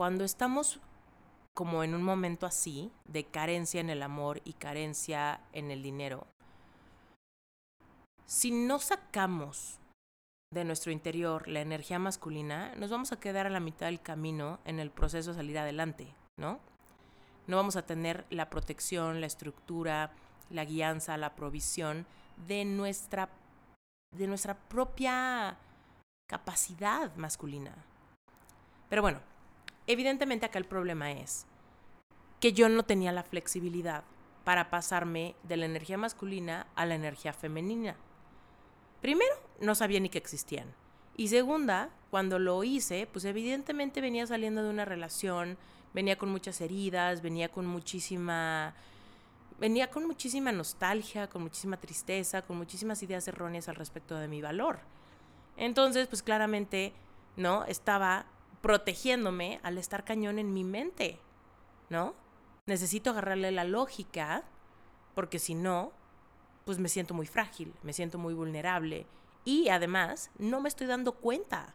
cuando estamos como en un momento así, de carencia en el amor y carencia en el dinero, si no sacamos de nuestro interior la energía masculina, nos vamos a quedar a la mitad del camino en el proceso de salir adelante, ¿no? No vamos a tener la protección, la estructura, la guianza, la provisión de nuestra, de nuestra propia capacidad masculina. Pero bueno, evidentemente acá el problema es que yo no tenía la flexibilidad para pasarme de la energía masculina a la energía femenina. Primero, no sabía ni que existían. Y segunda, cuando lo hice, pues evidentemente venía saliendo de una relación, venía con muchas heridas, venía con muchísima venía con muchísima nostalgia, con muchísima tristeza, con muchísimas ideas erróneas al respecto de mi valor. Entonces, pues claramente, ¿no? Estaba protegiéndome al estar cañón en mi mente, ¿no? Necesito agarrarle la lógica, porque si no, pues me siento muy frágil, me siento muy vulnerable y además no me estoy dando cuenta.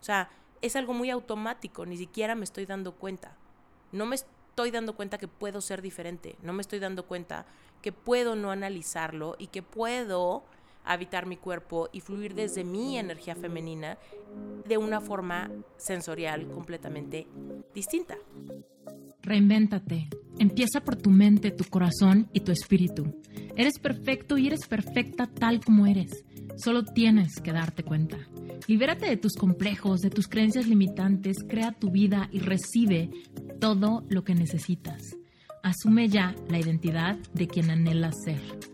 O sea, es algo muy automático, ni siquiera me estoy dando cuenta. No me estoy dando cuenta que puedo ser diferente, no me estoy dando cuenta que puedo no analizarlo y que puedo habitar mi cuerpo y fluir desde mi energía femenina de una forma sensorial completamente distinta. Reinvéntate. Empieza por tu mente, tu corazón y tu espíritu. Eres perfecto y eres perfecta tal como eres. Solo tienes que darte cuenta. Libérate de tus complejos, de tus creencias limitantes, crea tu vida y recibe todo lo que necesitas. Asume ya la identidad de quien anhelas ser.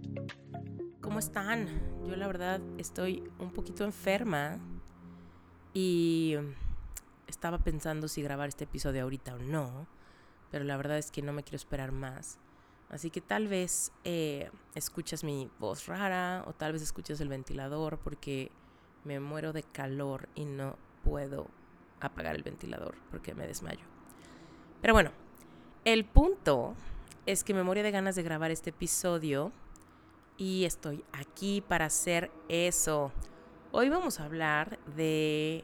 ¿cómo están? Yo la verdad estoy un poquito enferma y estaba pensando si grabar este episodio ahorita o no, pero la verdad es que no me quiero esperar más. Así que tal vez eh, escuchas mi voz rara o tal vez escuchas el ventilador porque me muero de calor y no puedo apagar el ventilador porque me desmayo. Pero bueno, el punto es que me moría de ganas de grabar este episodio y estoy aquí para hacer eso. Hoy vamos a hablar de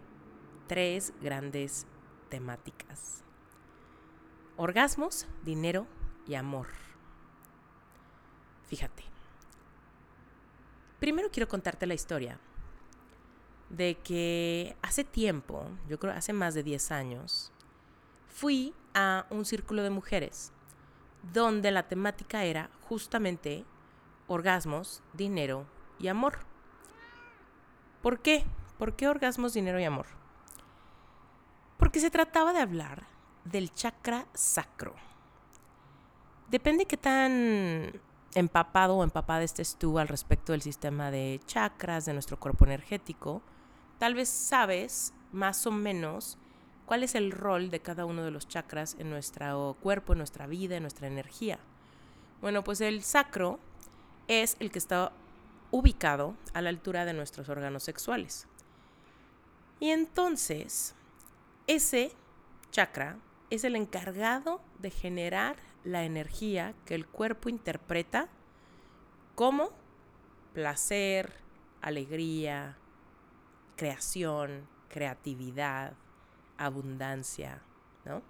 tres grandes temáticas. Orgasmos, dinero y amor. Fíjate. Primero quiero contarte la historia de que hace tiempo, yo creo hace más de 10 años, fui a un círculo de mujeres donde la temática era justamente orgasmos, dinero y amor. ¿Por qué? ¿Por qué orgasmos, dinero y amor? Porque se trataba de hablar del chakra sacro. Depende qué tan empapado o empapada estés tú al respecto del sistema de chakras de nuestro cuerpo energético, tal vez sabes más o menos cuál es el rol de cada uno de los chakras en nuestro cuerpo, en nuestra vida, en nuestra energía. Bueno, pues el sacro es el que está ubicado a la altura de nuestros órganos sexuales. Y entonces, ese chakra es el encargado de generar la energía que el cuerpo interpreta como placer, alegría, creación, creatividad, abundancia, ¿no?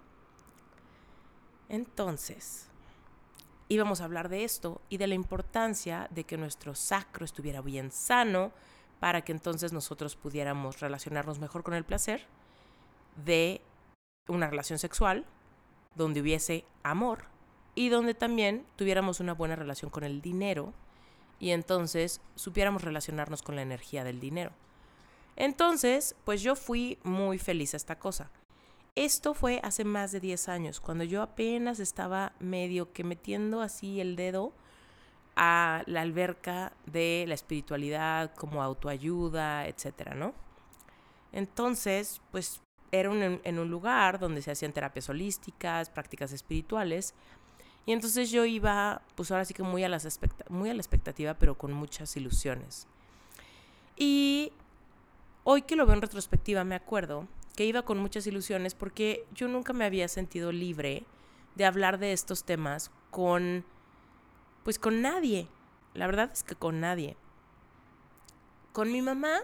Entonces, íbamos a hablar de esto y de la importancia de que nuestro sacro estuviera bien sano para que entonces nosotros pudiéramos relacionarnos mejor con el placer de una relación sexual donde hubiese amor y donde también tuviéramos una buena relación con el dinero y entonces supiéramos relacionarnos con la energía del dinero. Entonces, pues yo fui muy feliz a esta cosa. Esto fue hace más de 10 años, cuando yo apenas estaba medio que metiendo así el dedo a la alberca de la espiritualidad como autoayuda, etcétera, ¿no? Entonces, pues era en un lugar donde se hacían terapias holísticas, prácticas espirituales. Y entonces yo iba, pues ahora sí que muy a, las muy a la expectativa, pero con muchas ilusiones. Y hoy que lo veo en retrospectiva, me acuerdo que iba con muchas ilusiones porque yo nunca me había sentido libre de hablar de estos temas con, pues con nadie. La verdad es que con nadie. Con mi mamá,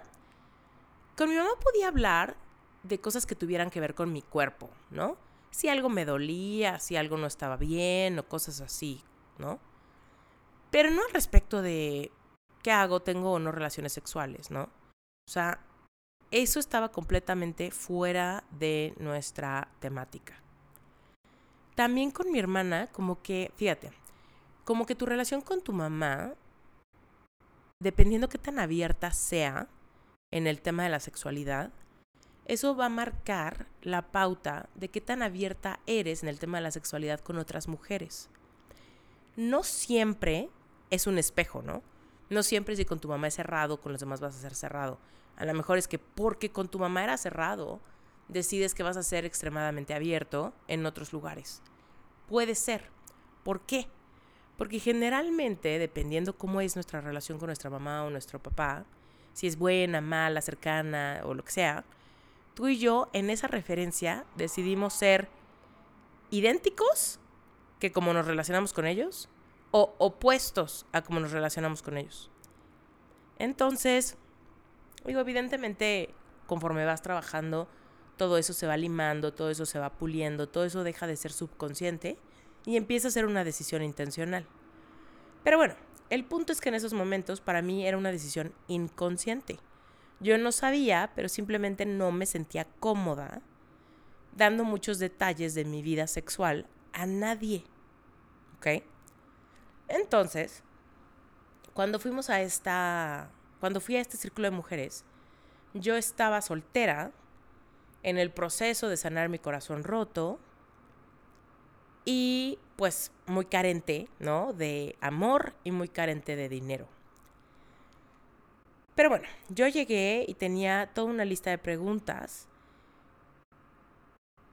con mi mamá podía hablar de cosas que tuvieran que ver con mi cuerpo, ¿no? Si algo me dolía, si algo no estaba bien o cosas así, ¿no? Pero no al respecto de qué hago, tengo o no relaciones sexuales, ¿no? O sea, eso estaba completamente fuera de nuestra temática. También con mi hermana, como que, fíjate, como que tu relación con tu mamá, dependiendo qué tan abierta sea en el tema de la sexualidad, eso va a marcar la pauta de qué tan abierta eres en el tema de la sexualidad con otras mujeres. No siempre es un espejo, ¿no? No siempre si con tu mamá es cerrado, con los demás vas a ser cerrado. A lo mejor es que porque con tu mamá era cerrado, decides que vas a ser extremadamente abierto en otros lugares. Puede ser. ¿Por qué? Porque generalmente, dependiendo cómo es nuestra relación con nuestra mamá o nuestro papá, si es buena, mala, cercana o lo que sea, tú y yo en esa referencia decidimos ser idénticos que como nos relacionamos con ellos o opuestos a cómo nos relacionamos con ellos. Entonces, digo, evidentemente, conforme vas trabajando, todo eso se va limando, todo eso se va puliendo, todo eso deja de ser subconsciente y empieza a ser una decisión intencional. Pero bueno, el punto es que en esos momentos para mí era una decisión inconsciente. Yo no sabía, pero simplemente no me sentía cómoda dando muchos detalles de mi vida sexual a nadie. ¿Ok? Entonces, cuando fuimos a esta, cuando fui a este círculo de mujeres, yo estaba soltera en el proceso de sanar mi corazón roto y pues muy carente, ¿no? De amor y muy carente de dinero. Pero bueno, yo llegué y tenía toda una lista de preguntas.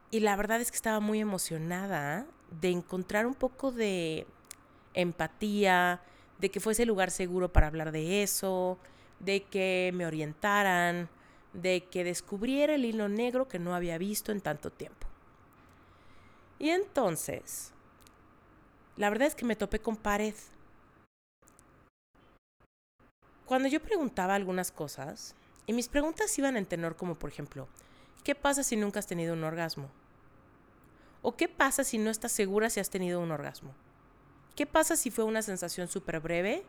Y la verdad es que estaba muy emocionada de encontrar un poco de empatía, de que fuese lugar seguro para hablar de eso, de que me orientaran, de que descubriera el hilo negro que no había visto en tanto tiempo. Y entonces, la verdad es que me topé con pared. Cuando yo preguntaba algunas cosas, y mis preguntas iban en tenor como por ejemplo, ¿qué pasa si nunca has tenido un orgasmo? ¿O qué pasa si no estás segura si has tenido un orgasmo? ¿Qué pasa si fue una sensación súper breve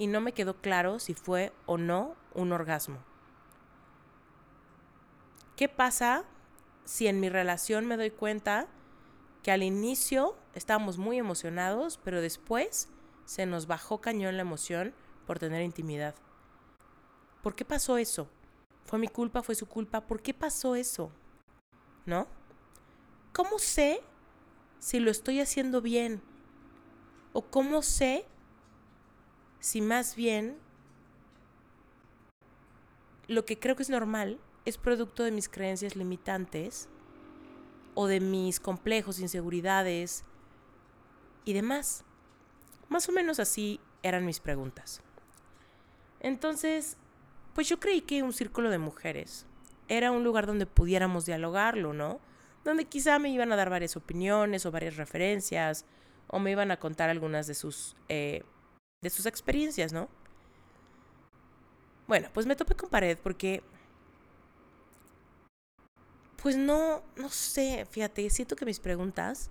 y no me quedó claro si fue o no un orgasmo? ¿Qué pasa si en mi relación me doy cuenta que al inicio estábamos muy emocionados, pero después se nos bajó cañón la emoción por tener intimidad. ¿Por qué pasó eso? ¿Fue mi culpa? ¿Fue su culpa? ¿Por qué pasó eso? ¿No? ¿Cómo sé si lo estoy haciendo bien? ¿O cómo sé si más bien lo que creo que es normal es producto de mis creencias limitantes o de mis complejos, inseguridades y demás? Más o menos así eran mis preguntas. Entonces, pues yo creí que un círculo de mujeres era un lugar donde pudiéramos dialogarlo, ¿no? Donde quizá me iban a dar varias opiniones o varias referencias o me iban a contar algunas de sus, eh, de sus experiencias, ¿no? Bueno, pues me topé con pared porque, pues no, no sé, fíjate, siento que mis preguntas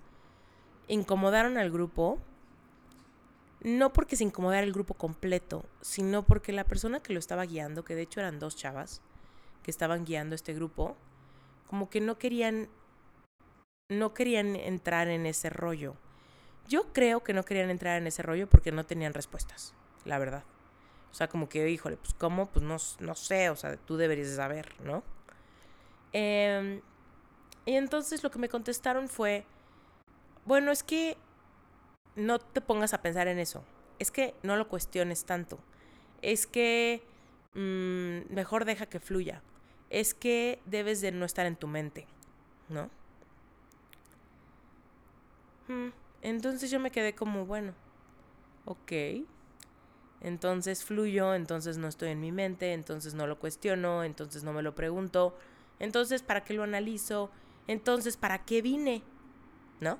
incomodaron al grupo no porque se incomodara el grupo completo, sino porque la persona que lo estaba guiando, que de hecho eran dos chavas que estaban guiando este grupo, como que no querían no querían entrar en ese rollo. Yo creo que no querían entrar en ese rollo porque no tenían respuestas, la verdad. O sea, como que, híjole, pues cómo, pues no, no sé, o sea, tú deberías saber, ¿no? Em, y entonces lo que me contestaron fue, bueno, es que no te pongas a pensar en eso. Es que no lo cuestiones tanto. Es que mm, mejor deja que fluya. es que debes de no estar en tu mente, ¿no? Mm, entonces yo me quedé como, bueno, ok. Entonces fluyo, entonces no estoy en mi mente, entonces no lo cuestiono, entonces no me lo pregunto, entonces ¿para qué lo analizo? Entonces ¿para qué vine? ¿No?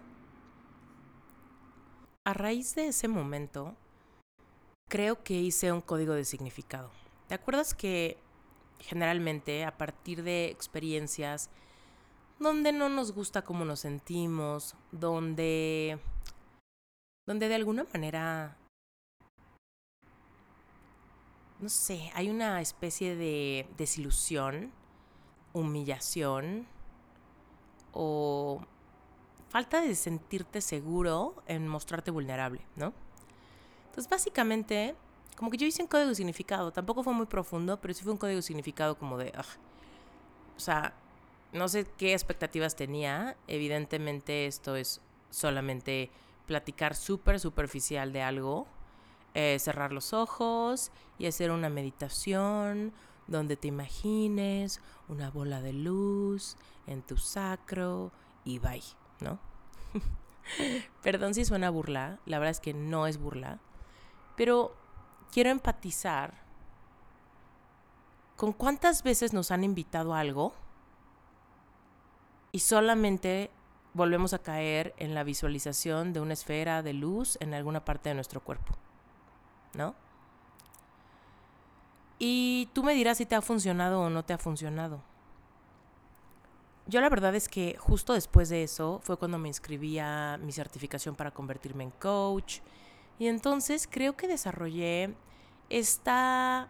A raíz de ese momento, creo que hice un código de significado. ¿Te acuerdas que generalmente a partir de experiencias donde no nos gusta cómo nos sentimos, donde donde de alguna manera no sé, hay una especie de desilusión, humillación o falta de sentirte seguro en mostrarte vulnerable, ¿no? Entonces, básicamente, como que yo hice un código de significado, tampoco fue muy profundo, pero sí fue un código de significado como de, o sea, no sé qué expectativas tenía, evidentemente esto es solamente platicar súper superficial de algo, eh, cerrar los ojos y hacer una meditación donde te imagines una bola de luz en tu sacro y bye, ¿no? Perdón si suena burla, la verdad es que no es burla, pero quiero empatizar con cuántas veces nos han invitado a algo y solamente volvemos a caer en la visualización de una esfera de luz en alguna parte de nuestro cuerpo. ¿No? Y tú me dirás si te ha funcionado o no te ha funcionado. Yo la verdad es que justo después de eso fue cuando me inscribí a mi certificación para convertirme en coach. Y entonces creo que desarrollé esta,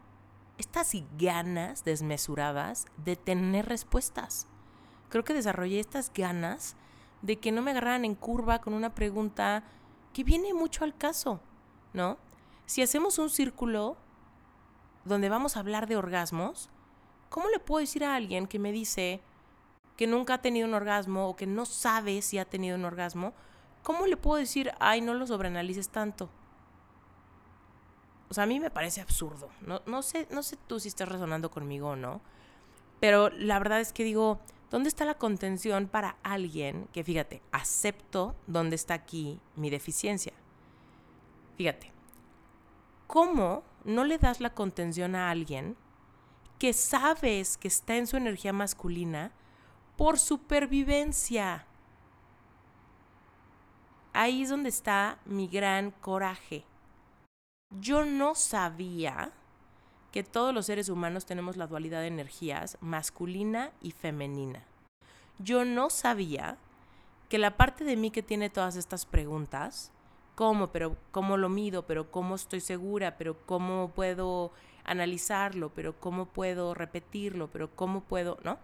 estas ganas desmesuradas de tener respuestas. Creo que desarrollé estas ganas de que no me agarraran en curva con una pregunta que viene mucho al caso, ¿no? Si hacemos un círculo donde vamos a hablar de orgasmos, ¿cómo le puedo decir a alguien que me dice que nunca ha tenido un orgasmo o que no sabe si ha tenido un orgasmo? ¿Cómo le puedo decir, ay, no lo sobreanalices tanto? O sea, a mí me parece absurdo. No, no, sé, no sé tú si estás resonando conmigo o no. Pero la verdad es que digo, ¿dónde está la contención para alguien que, fíjate, acepto dónde está aquí mi deficiencia? Fíjate, ¿cómo no le das la contención a alguien que sabes que está en su energía masculina por supervivencia? Ahí es donde está mi gran coraje. Yo no sabía que todos los seres humanos tenemos la dualidad de energías masculina y femenina. Yo no sabía que la parte de mí que tiene todas estas preguntas cómo, pero cómo lo mido, pero cómo estoy segura, pero cómo puedo analizarlo, pero cómo puedo repetirlo, pero cómo puedo, ¿no?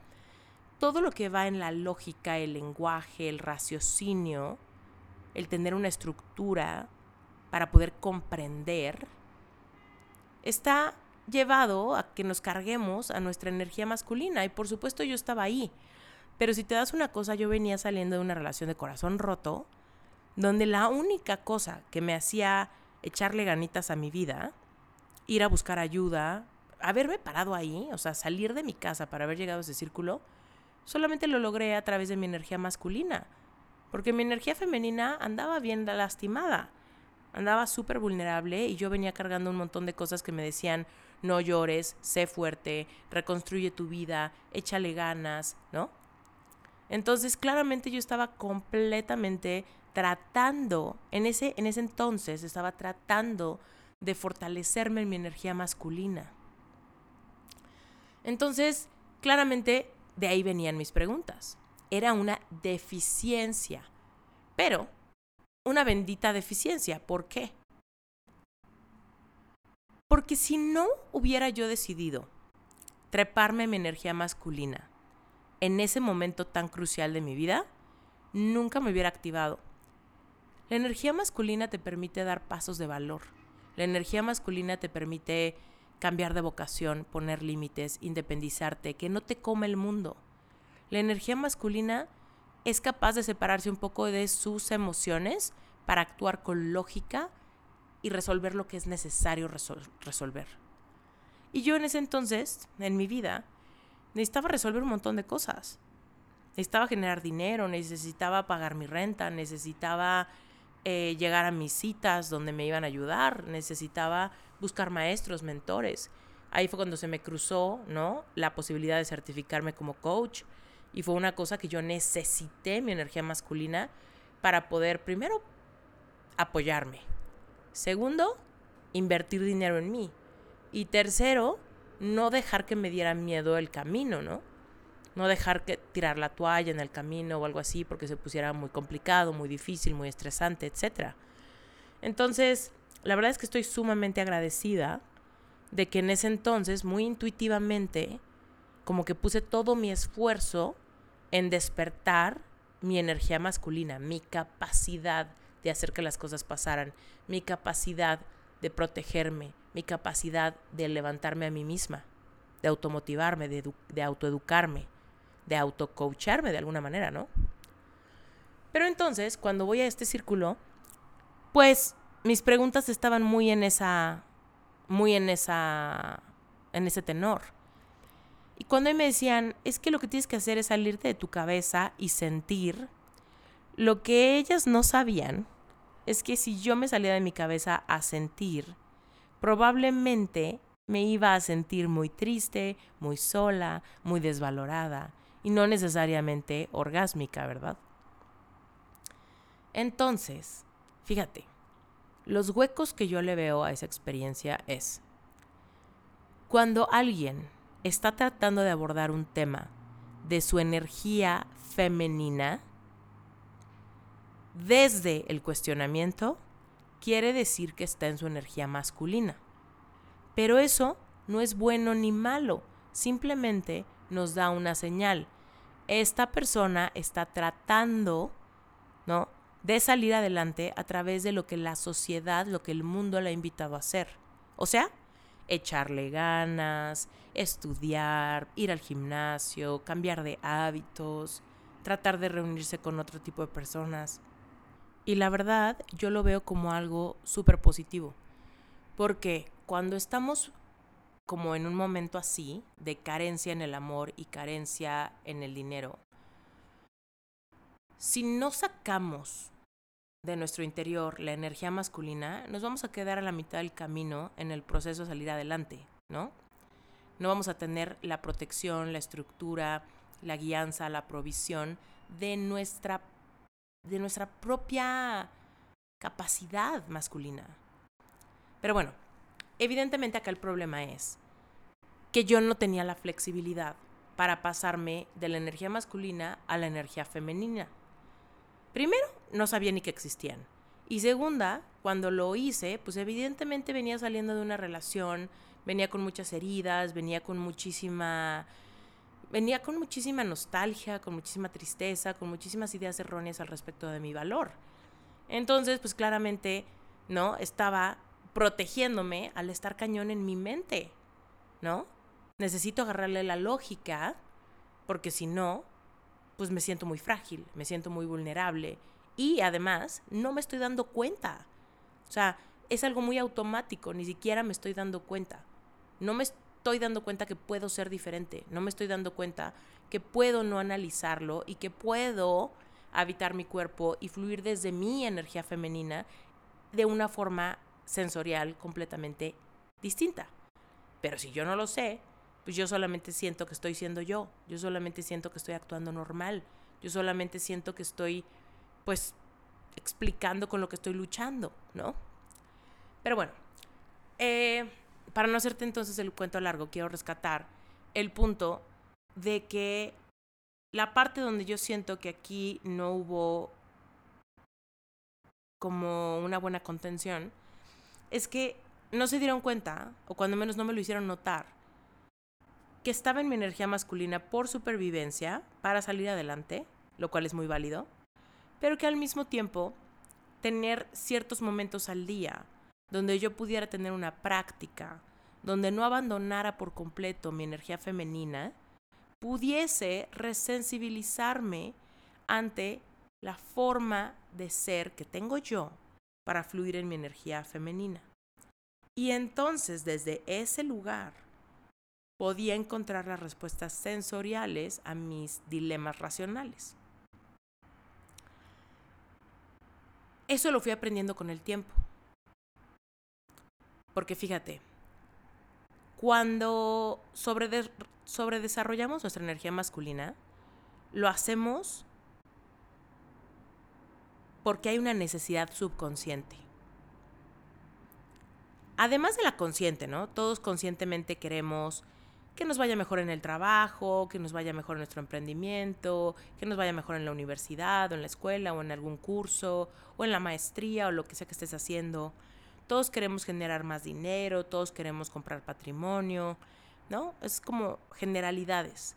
Todo lo que va en la lógica, el lenguaje, el raciocinio, el tener una estructura para poder comprender, está llevado a que nos carguemos a nuestra energía masculina. Y por supuesto yo estaba ahí. Pero si te das una cosa, yo venía saliendo de una relación de corazón roto, donde la única cosa que me hacía echarle ganitas a mi vida, ir a buscar ayuda, haberme parado ahí, o sea, salir de mi casa para haber llegado a ese círculo, solamente lo logré a través de mi energía masculina, porque mi energía femenina andaba bien lastimada, andaba súper vulnerable y yo venía cargando un montón de cosas que me decían, no llores, sé fuerte, reconstruye tu vida, échale ganas, ¿no? Entonces, claramente yo estaba completamente tratando, en ese, en ese entonces estaba tratando de fortalecerme en mi energía masculina. Entonces, claramente de ahí venían mis preguntas. Era una deficiencia, pero una bendita deficiencia. ¿Por qué? Porque si no hubiera yo decidido treparme en mi energía masculina en ese momento tan crucial de mi vida, nunca me hubiera activado. La energía masculina te permite dar pasos de valor. La energía masculina te permite cambiar de vocación, poner límites, independizarte, que no te come el mundo. La energía masculina es capaz de separarse un poco de sus emociones para actuar con lógica y resolver lo que es necesario resolver. Y yo en ese entonces, en mi vida, necesitaba resolver un montón de cosas. Necesitaba generar dinero, necesitaba pagar mi renta, necesitaba eh, llegar a mis citas donde me iban a ayudar, necesitaba buscar maestros, mentores. Ahí fue cuando se me cruzó, ¿no? La posibilidad de certificarme como coach y fue una cosa que yo necesité mi energía masculina para poder primero apoyarme. Segundo, invertir dinero en mí. Y tercero, no dejar que me diera miedo el camino, ¿no? No dejar que tirar la toalla en el camino o algo así porque se pusiera muy complicado, muy difícil, muy estresante, etc. Entonces, la verdad es que estoy sumamente agradecida de que en ese entonces, muy intuitivamente, como que puse todo mi esfuerzo en despertar mi energía masculina, mi capacidad de hacer que las cosas pasaran, mi capacidad de protegerme, mi capacidad de levantarme a mí misma, de automotivarme, de, de autoeducarme, de autocoacharme de alguna manera, ¿no? Pero entonces, cuando voy a este círculo, pues mis preguntas estaban muy en esa, muy en esa, en ese tenor. Y cuando me decían, es que lo que tienes que hacer es salirte de tu cabeza y sentir, lo que ellas no sabían es que si yo me salía de mi cabeza a sentir, probablemente me iba a sentir muy triste, muy sola, muy desvalorada y no necesariamente orgásmica, ¿verdad? Entonces, fíjate, los huecos que yo le veo a esa experiencia es cuando alguien está tratando de abordar un tema de su energía femenina, desde el cuestionamiento, quiere decir que está en su energía masculina. Pero eso no es bueno ni malo, simplemente nos da una señal. Esta persona está tratando, ¿no? de salir adelante a través de lo que la sociedad, lo que el mundo le ha invitado a hacer. O sea, echarle ganas, estudiar, ir al gimnasio, cambiar de hábitos, tratar de reunirse con otro tipo de personas. Y la verdad, yo lo veo como algo súper positivo. Porque cuando estamos como en un momento así, de carencia en el amor y carencia en el dinero, si no sacamos de nuestro interior la energía masculina, nos vamos a quedar a la mitad del camino en el proceso de salir adelante, ¿no? No vamos a tener la protección, la estructura, la guianza, la provisión de nuestra de nuestra propia capacidad masculina. Pero bueno, evidentemente acá el problema es que yo no tenía la flexibilidad para pasarme de la energía masculina a la energía femenina. Primero, no sabía ni que existían. Y segunda, cuando lo hice, pues evidentemente venía saliendo de una relación, venía con muchas heridas, venía con muchísima venía con muchísima nostalgia, con muchísima tristeza, con muchísimas ideas erróneas al respecto de mi valor. Entonces, pues claramente, ¿no? Estaba protegiéndome al estar cañón en mi mente, ¿no? Necesito agarrarle la lógica, porque si no, pues me siento muy frágil, me siento muy vulnerable y además no me estoy dando cuenta. O sea, es algo muy automático, ni siquiera me estoy dando cuenta. No me estoy dando cuenta que puedo ser diferente, no me estoy dando cuenta que puedo no analizarlo y que puedo habitar mi cuerpo y fluir desde mi energía femenina de una forma sensorial completamente distinta. Pero si yo no lo sé, pues yo solamente siento que estoy siendo yo, yo solamente siento que estoy actuando normal, yo solamente siento que estoy pues explicando con lo que estoy luchando, ¿no? Pero bueno, eh, para no hacerte entonces el cuento largo, quiero rescatar el punto de que la parte donde yo siento que aquí no hubo como una buena contención, es que no se dieron cuenta, o cuando menos no me lo hicieron notar, que estaba en mi energía masculina por supervivencia para salir adelante, lo cual es muy válido, pero que al mismo tiempo tener ciertos momentos al día donde yo pudiera tener una práctica, donde no abandonara por completo mi energía femenina, pudiese resensibilizarme ante la forma de ser que tengo yo para fluir en mi energía femenina. Y entonces desde ese lugar podía encontrar las respuestas sensoriales a mis dilemas racionales. Eso lo fui aprendiendo con el tiempo. Porque fíjate, cuando sobredesarrollamos nuestra energía masculina, lo hacemos porque hay una necesidad subconsciente. Además de la consciente, ¿no? Todos conscientemente queremos que nos vaya mejor en el trabajo, que nos vaya mejor en nuestro emprendimiento, que nos vaya mejor en la universidad o en la escuela o en algún curso o en la maestría o lo que sea que estés haciendo. Todos queremos generar más dinero, todos queremos comprar patrimonio, ¿no? Es como generalidades.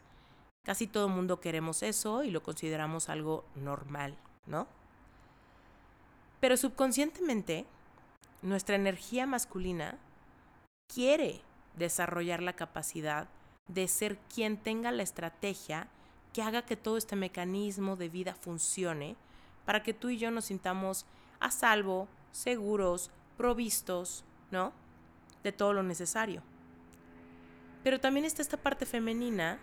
Casi todo el mundo queremos eso y lo consideramos algo normal, ¿no? Pero subconscientemente, nuestra energía masculina quiere desarrollar la capacidad de ser quien tenga la estrategia que haga que todo este mecanismo de vida funcione para que tú y yo nos sintamos a salvo, seguros, provistos, ¿no? De todo lo necesario. Pero también está esta parte femenina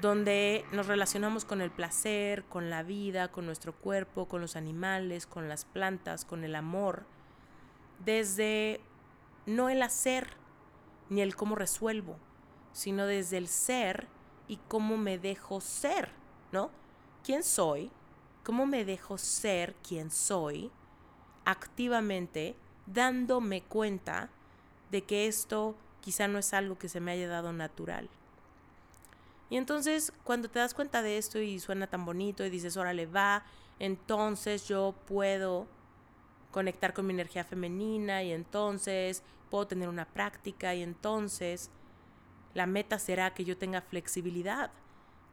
donde nos relacionamos con el placer, con la vida, con nuestro cuerpo, con los animales, con las plantas, con el amor, desde no el hacer, ni el cómo resuelvo, sino desde el ser y cómo me dejo ser, ¿no? ¿Quién soy? ¿Cómo me dejo ser quien soy? Activamente dándome cuenta de que esto quizá no es algo que se me haya dado natural. Y entonces cuando te das cuenta de esto y suena tan bonito y dices, órale, va, entonces yo puedo conectar con mi energía femenina y entonces puedo tener una práctica y entonces la meta será que yo tenga flexibilidad,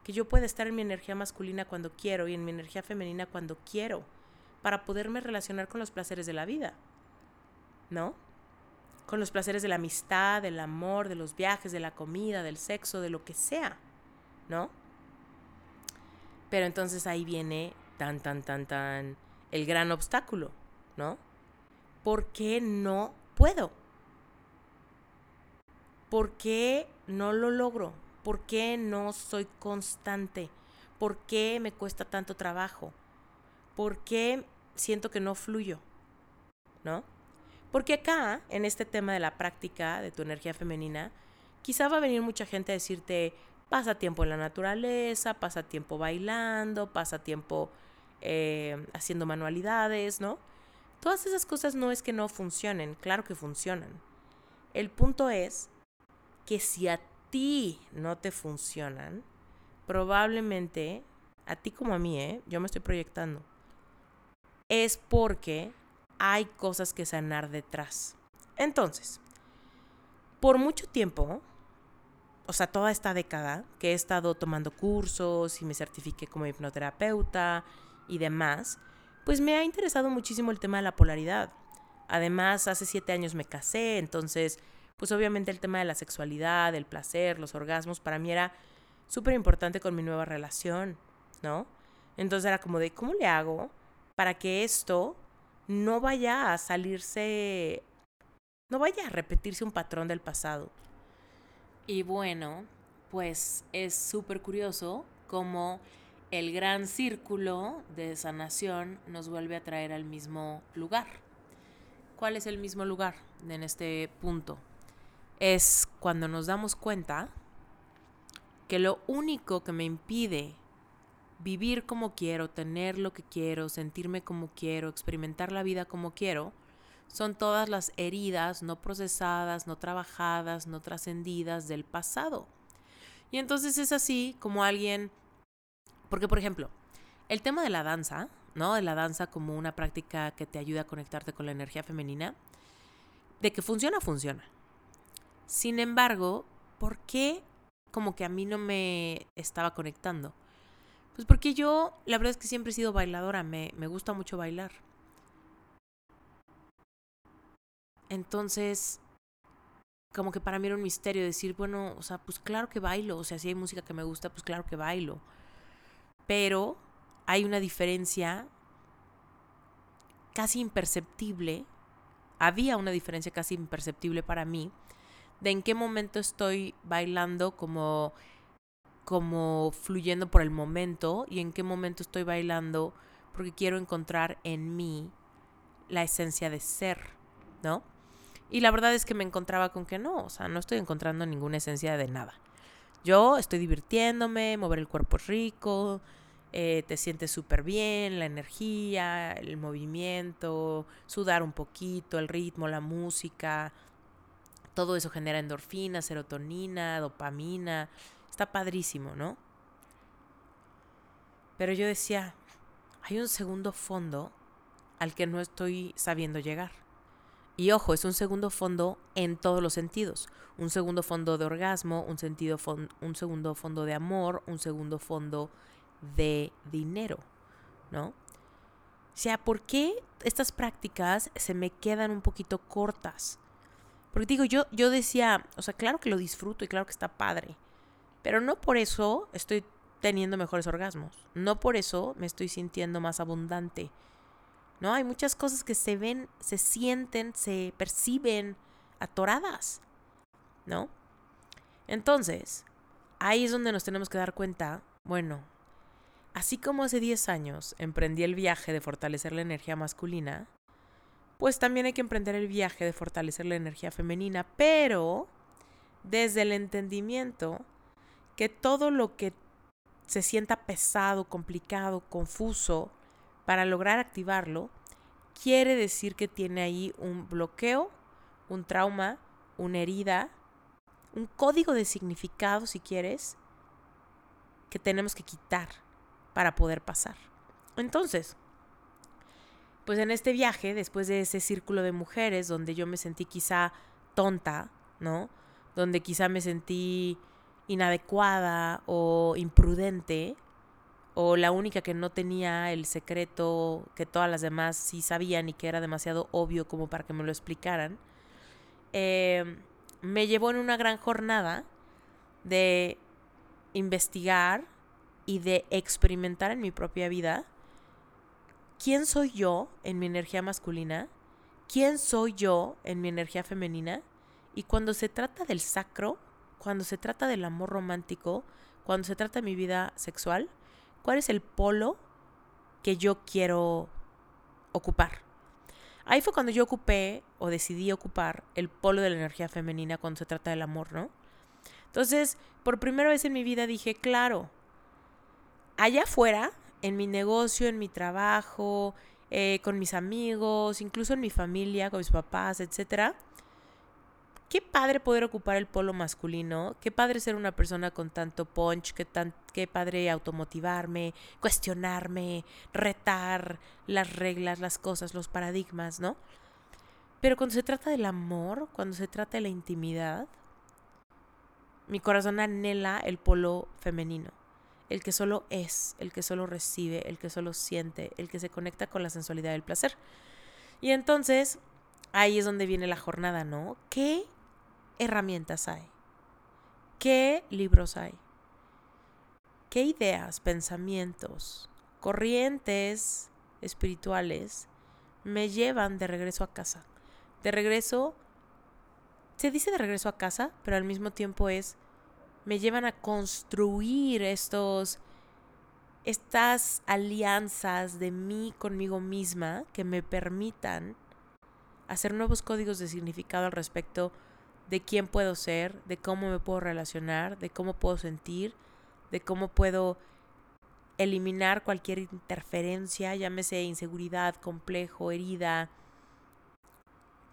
que yo pueda estar en mi energía masculina cuando quiero y en mi energía femenina cuando quiero, para poderme relacionar con los placeres de la vida, ¿no? Con los placeres de la amistad, del amor, de los viajes, de la comida, del sexo, de lo que sea, ¿no? Pero entonces ahí viene tan, tan, tan, tan el gran obstáculo, ¿no? ¿Por qué no puedo? ¿Por qué no lo logro? ¿Por qué no soy constante? ¿Por qué me cuesta tanto trabajo? ¿Por qué siento que no fluyo? ¿No? Porque acá, en este tema de la práctica de tu energía femenina, quizá va a venir mucha gente a decirte, pasa tiempo en la naturaleza, pasa tiempo bailando, pasa tiempo eh, haciendo manualidades, ¿no? Todas esas cosas no es que no funcionen, claro que funcionan. El punto es que si a ti no te funcionan, probablemente, a ti como a mí, ¿eh? yo me estoy proyectando, es porque hay cosas que sanar detrás. Entonces, por mucho tiempo, o sea, toda esta década que he estado tomando cursos y me certifiqué como hipnoterapeuta y demás, pues me ha interesado muchísimo el tema de la polaridad. Además, hace siete años me casé, entonces pues obviamente el tema de la sexualidad, el placer, los orgasmos, para mí era súper importante con mi nueva relación, ¿no? Entonces era como de, ¿cómo le hago para que esto no vaya a salirse, no vaya a repetirse un patrón del pasado? Y bueno, pues es súper curioso cómo el gran círculo de sanación nos vuelve a traer al mismo lugar. ¿Cuál es el mismo lugar en este punto? es cuando nos damos cuenta que lo único que me impide vivir como quiero, tener lo que quiero, sentirme como quiero, experimentar la vida como quiero, son todas las heridas no procesadas, no trabajadas, no trascendidas del pasado. Y entonces es así como alguien, porque por ejemplo, el tema de la danza, ¿no? De la danza como una práctica que te ayuda a conectarte con la energía femenina, de que funciona, funciona. Sin embargo, ¿por qué como que a mí no me estaba conectando? Pues porque yo, la verdad es que siempre he sido bailadora, me, me gusta mucho bailar. Entonces, como que para mí era un misterio decir, bueno, o sea, pues claro que bailo, o sea, si hay música que me gusta, pues claro que bailo. Pero hay una diferencia casi imperceptible, había una diferencia casi imperceptible para mí de en qué momento estoy bailando como como fluyendo por el momento y en qué momento estoy bailando porque quiero encontrar en mí la esencia de ser, ¿no? Y la verdad es que me encontraba con que no, o sea, no estoy encontrando ninguna esencia de nada. Yo estoy divirtiéndome, mover el cuerpo rico, eh, te sientes súper bien, la energía, el movimiento, sudar un poquito, el ritmo, la música, todo eso genera endorfina, serotonina, dopamina, Está padrísimo, ¿no? Pero yo decía, hay un segundo fondo al que no estoy sabiendo llegar. Y ojo, es un segundo fondo en todos los sentidos. Un segundo fondo de orgasmo, un, sentido un segundo fondo de amor, un segundo fondo de dinero, ¿no? O sea, ¿por qué estas prácticas se me quedan un poquito cortas? Porque digo, yo, yo decía, o sea, claro que lo disfruto y claro que está padre. Pero no por eso estoy teniendo mejores orgasmos. No por eso me estoy sintiendo más abundante. No, hay muchas cosas que se ven, se sienten, se perciben atoradas. ¿No? Entonces, ahí es donde nos tenemos que dar cuenta, bueno, así como hace 10 años emprendí el viaje de fortalecer la energía masculina, pues también hay que emprender el viaje de fortalecer la energía femenina, pero desde el entendimiento que todo lo que se sienta pesado, complicado, confuso, para lograr activarlo, quiere decir que tiene ahí un bloqueo, un trauma, una herida, un código de significado, si quieres, que tenemos que quitar para poder pasar. Entonces, pues en este viaje, después de ese círculo de mujeres donde yo me sentí quizá tonta, ¿no? Donde quizá me sentí inadecuada o imprudente o la única que no tenía el secreto que todas las demás sí sabían y que era demasiado obvio como para que me lo explicaran, em, me llevó en una gran jornada de investigar y de experimentar en mi propia vida quién soy yo en mi energía masculina, quién soy yo en mi energía femenina y cuando se trata del sacro, cuando se trata del amor romántico, cuando se trata de mi vida sexual, cuál es el polo que yo quiero ocupar. Ahí fue cuando yo ocupé o decidí ocupar el polo de la energía femenina cuando se trata del amor, ¿no? Entonces, por primera vez en mi vida dije, claro, allá afuera, en mi negocio, en mi trabajo, eh, con mis amigos, incluso en mi familia, con mis papás, etcétera, qué padre poder ocupar el polo masculino, qué padre ser una persona con tanto punch, qué, tan, qué padre automotivarme, cuestionarme, retar las reglas, las cosas, los paradigmas, ¿no? Pero cuando se trata del amor, cuando se trata de la intimidad, mi corazón anhela el polo femenino, el que solo es, el que solo recibe, el que solo siente, el que se conecta con la sensualidad del placer. Y entonces, ahí es donde viene la jornada, ¿no? ¿Qué herramientas hay? ¿Qué libros hay? ¿Qué ideas, pensamientos, corrientes espirituales me llevan de regreso a casa? De regreso, se dice de regreso a casa, pero al mismo tiempo es, me llevan a construir estos, estas alianzas de mí conmigo misma que me permitan hacer nuevos códigos de significado al respecto de quién puedo ser, de cómo me puedo relacionar, de cómo puedo sentir, de cómo puedo eliminar cualquier interferencia, llámese inseguridad, complejo, herida,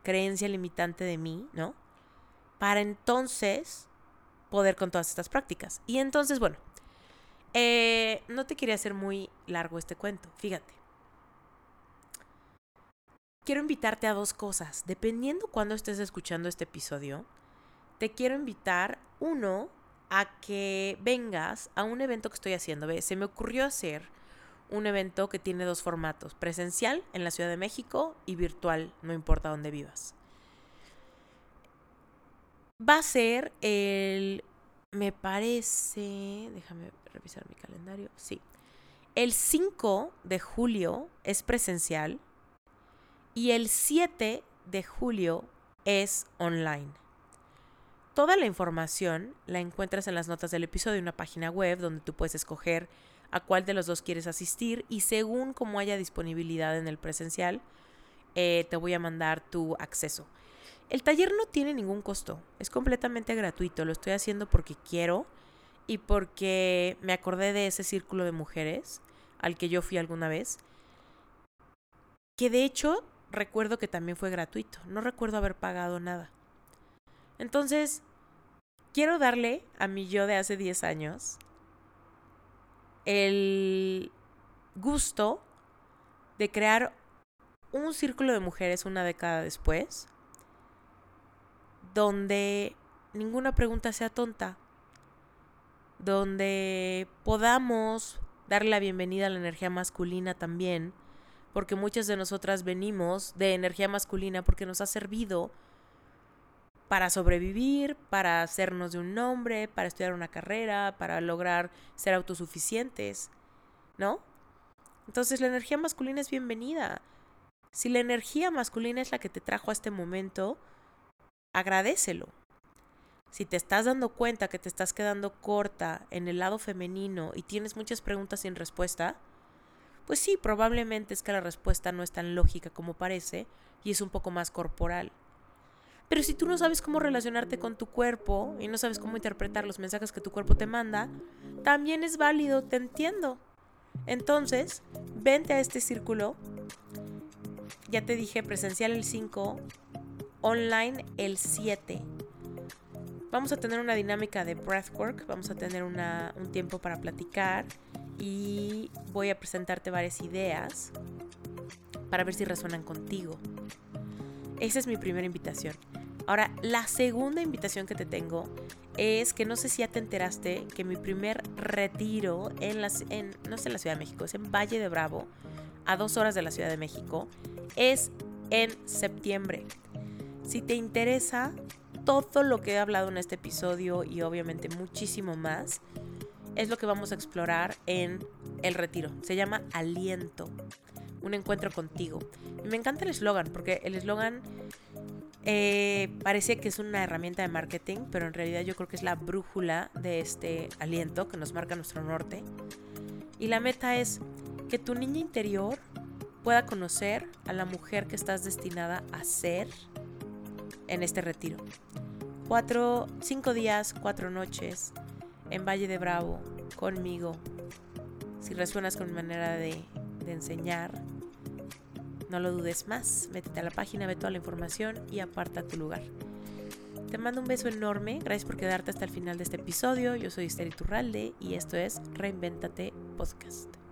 creencia limitante de mí, ¿no? Para entonces poder con todas estas prácticas. Y entonces, bueno, eh, no te quería hacer muy largo este cuento, fíjate quiero invitarte a dos cosas. Dependiendo cuando estés escuchando este episodio, te quiero invitar, uno, a que vengas a un evento que estoy haciendo. Se me ocurrió hacer un evento que tiene dos formatos, presencial en la Ciudad de México y virtual, no importa dónde vivas. Va a ser el, me parece, déjame revisar mi calendario, sí, el 5 de julio es presencial y el 7 de julio es online. Toda la información la encuentras en las notas del episodio, una página web donde tú puedes escoger a cuál de los dos quieres asistir y según cómo haya disponibilidad en el presencial, eh, te voy a mandar tu acceso. El taller no tiene ningún costo, es completamente gratuito, lo estoy haciendo porque quiero y porque me acordé de ese círculo de mujeres al que yo fui alguna vez, que de hecho recuerdo que también fue gratuito, no recuerdo haber pagado nada. Entonces, quiero darle a mi yo de hace 10 años el gusto de crear un círculo de mujeres una década después, donde ninguna pregunta sea tonta, donde podamos darle la bienvenida a la energía masculina también, porque muchas de nosotras venimos de energía masculina porque nos ha servido para sobrevivir, para hacernos de un nombre, para estudiar una carrera, para lograr ser autosuficientes, ¿no? Entonces la energía masculina es bienvenida. Si la energía masculina es la que te trajo a este momento, agradecelo. Si te estás dando cuenta que te estás quedando corta en el lado femenino y tienes muchas preguntas sin respuesta, pues sí, probablemente es que la respuesta no es tan lógica como parece y es un poco más corporal. Pero si tú no sabes cómo relacionarte con tu cuerpo y no sabes cómo interpretar los mensajes que tu cuerpo te manda, también es válido, te entiendo. Entonces, vente a este círculo. Ya te dije presencial el 5, online el 7. Vamos a tener una dinámica de breathwork, vamos a tener un tiempo para platicar y voy a presentarte varias ideas para ver si resuenan contigo. Esa es mi primera invitación. Ahora, la segunda invitación que te tengo es que no sé si ya te enteraste que mi primer retiro en en, no sé en la Ciudad de México, es en Valle de Bravo, a dos horas de la Ciudad de México, es en septiembre. Si te interesa todo lo que he hablado en este episodio y obviamente muchísimo más, es lo que vamos a explorar en el retiro. Se llama Aliento, un encuentro contigo. Y me encanta el eslogan, porque el eslogan eh, parece que es una herramienta de marketing, pero en realidad yo creo que es la brújula de este aliento que nos marca nuestro norte. Y la meta es que tu niña interior pueda conocer a la mujer que estás destinada a ser en este retiro. Cuatro, cinco días, cuatro noches en Valle de Bravo conmigo. Si resuenas con mi manera de, enseñar, no lo dudes más. Métete a la página, ve toda la información y aparta tu lugar. Te mando un beso enorme. Gracias por quedarte hasta el final de este episodio. Yo soy Esther Iturralde y esto es Reinventate Podcast.